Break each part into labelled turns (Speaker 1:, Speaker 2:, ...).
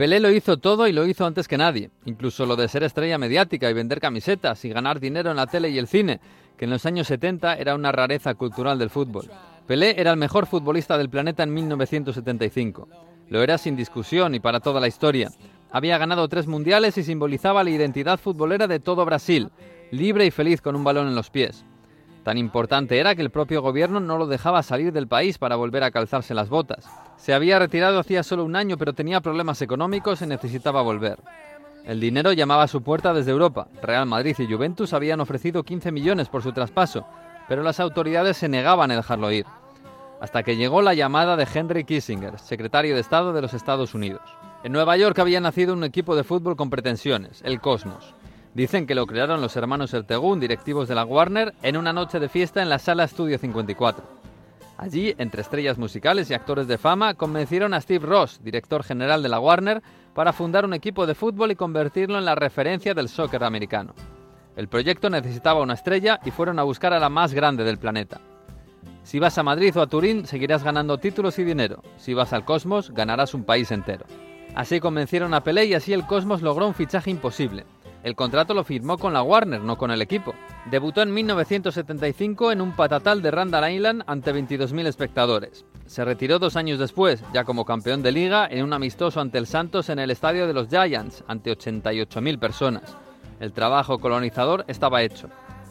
Speaker 1: Pelé lo hizo todo y lo hizo antes que nadie, incluso lo de ser estrella mediática y vender camisetas y ganar dinero en la tele y el cine, que en los años 70 era una rareza cultural del fútbol. Pelé era el mejor futbolista del planeta en 1975. Lo era sin discusión y para toda la historia. Había ganado tres mundiales y simbolizaba la identidad futbolera de todo Brasil, libre y feliz con un balón en los pies. Tan importante era que el propio gobierno no lo dejaba salir del país para volver a calzarse las botas. Se había retirado hacía solo un año, pero tenía problemas económicos y necesitaba volver. El dinero llamaba a su puerta desde Europa. Real Madrid y Juventus habían ofrecido 15 millones por su traspaso, pero las autoridades se negaban a dejarlo ir. Hasta que llegó la llamada de Henry Kissinger, secretario de Estado de los Estados Unidos. En Nueva York había nacido un equipo de fútbol con pretensiones, el Cosmos. Dicen que lo crearon los hermanos Ertegún, directivos de la Warner, en una noche de fiesta en la sala Estudio 54. Allí, entre estrellas musicales y actores de fama, convencieron a Steve Ross, director general de la Warner, para fundar un equipo de fútbol y convertirlo en la referencia del soccer americano. El proyecto necesitaba una estrella y fueron a buscar a la más grande del planeta. Si vas a Madrid o a Turín, seguirás ganando títulos y dinero. Si vas al Cosmos, ganarás un país entero. Así convencieron a Pelé y así el Cosmos logró un fichaje imposible. El contrato lo firmó con la Warner, no con el equipo. Debutó en 1975 en un patatal de Randall Island ante 22.000 espectadores. Se retiró dos años después, ya como campeón de liga, en un amistoso ante el Santos en el estadio de los Giants, ante 88.000 personas. El trabajo colonizador estaba hecho.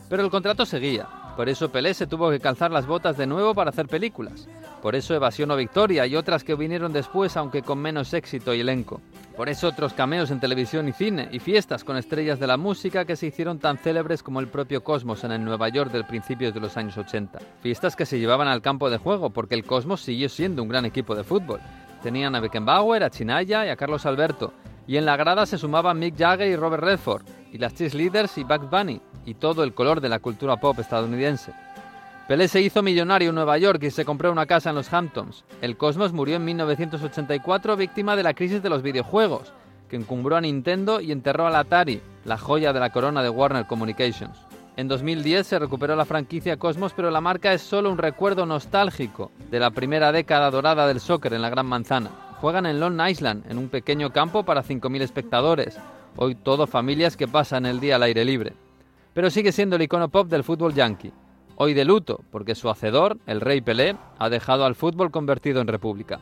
Speaker 1: Pero el contrato seguía. Por eso Pelé se tuvo que calzar las botas de nuevo para hacer películas. Por eso Evasión o Victoria y otras que vinieron después, aunque con menos éxito y elenco. Por eso otros cameos en televisión y cine y fiestas con estrellas de la música que se hicieron tan célebres como el propio Cosmos en el Nueva York del principios de los años 80. Fiestas que se llevaban al campo de juego porque el Cosmos siguió siendo un gran equipo de fútbol. Tenían a Beckenbauer, a Chinaya y a Carlos Alberto. Y en la grada se sumaban Mick Jagger y Robert Redford, y las Leaders y Bugs Bunny, y todo el color de la cultura pop estadounidense. Pelé se hizo millonario en Nueva York y se compró una casa en los Hamptons. El Cosmos murió en 1984 víctima de la crisis de los videojuegos, que encumbró a Nintendo y enterró al Atari, la joya de la corona de Warner Communications. En 2010 se recuperó la franquicia Cosmos, pero la marca es solo un recuerdo nostálgico de la primera década dorada del soccer en la Gran Manzana. Juegan en Long Island, en un pequeño campo para 5.000 espectadores. Hoy todo familias que pasan el día al aire libre. Pero sigue siendo el icono pop del fútbol yankee hoy de luto, porque su hacedor, el rey Pelé, ha dejado al fútbol convertido en república.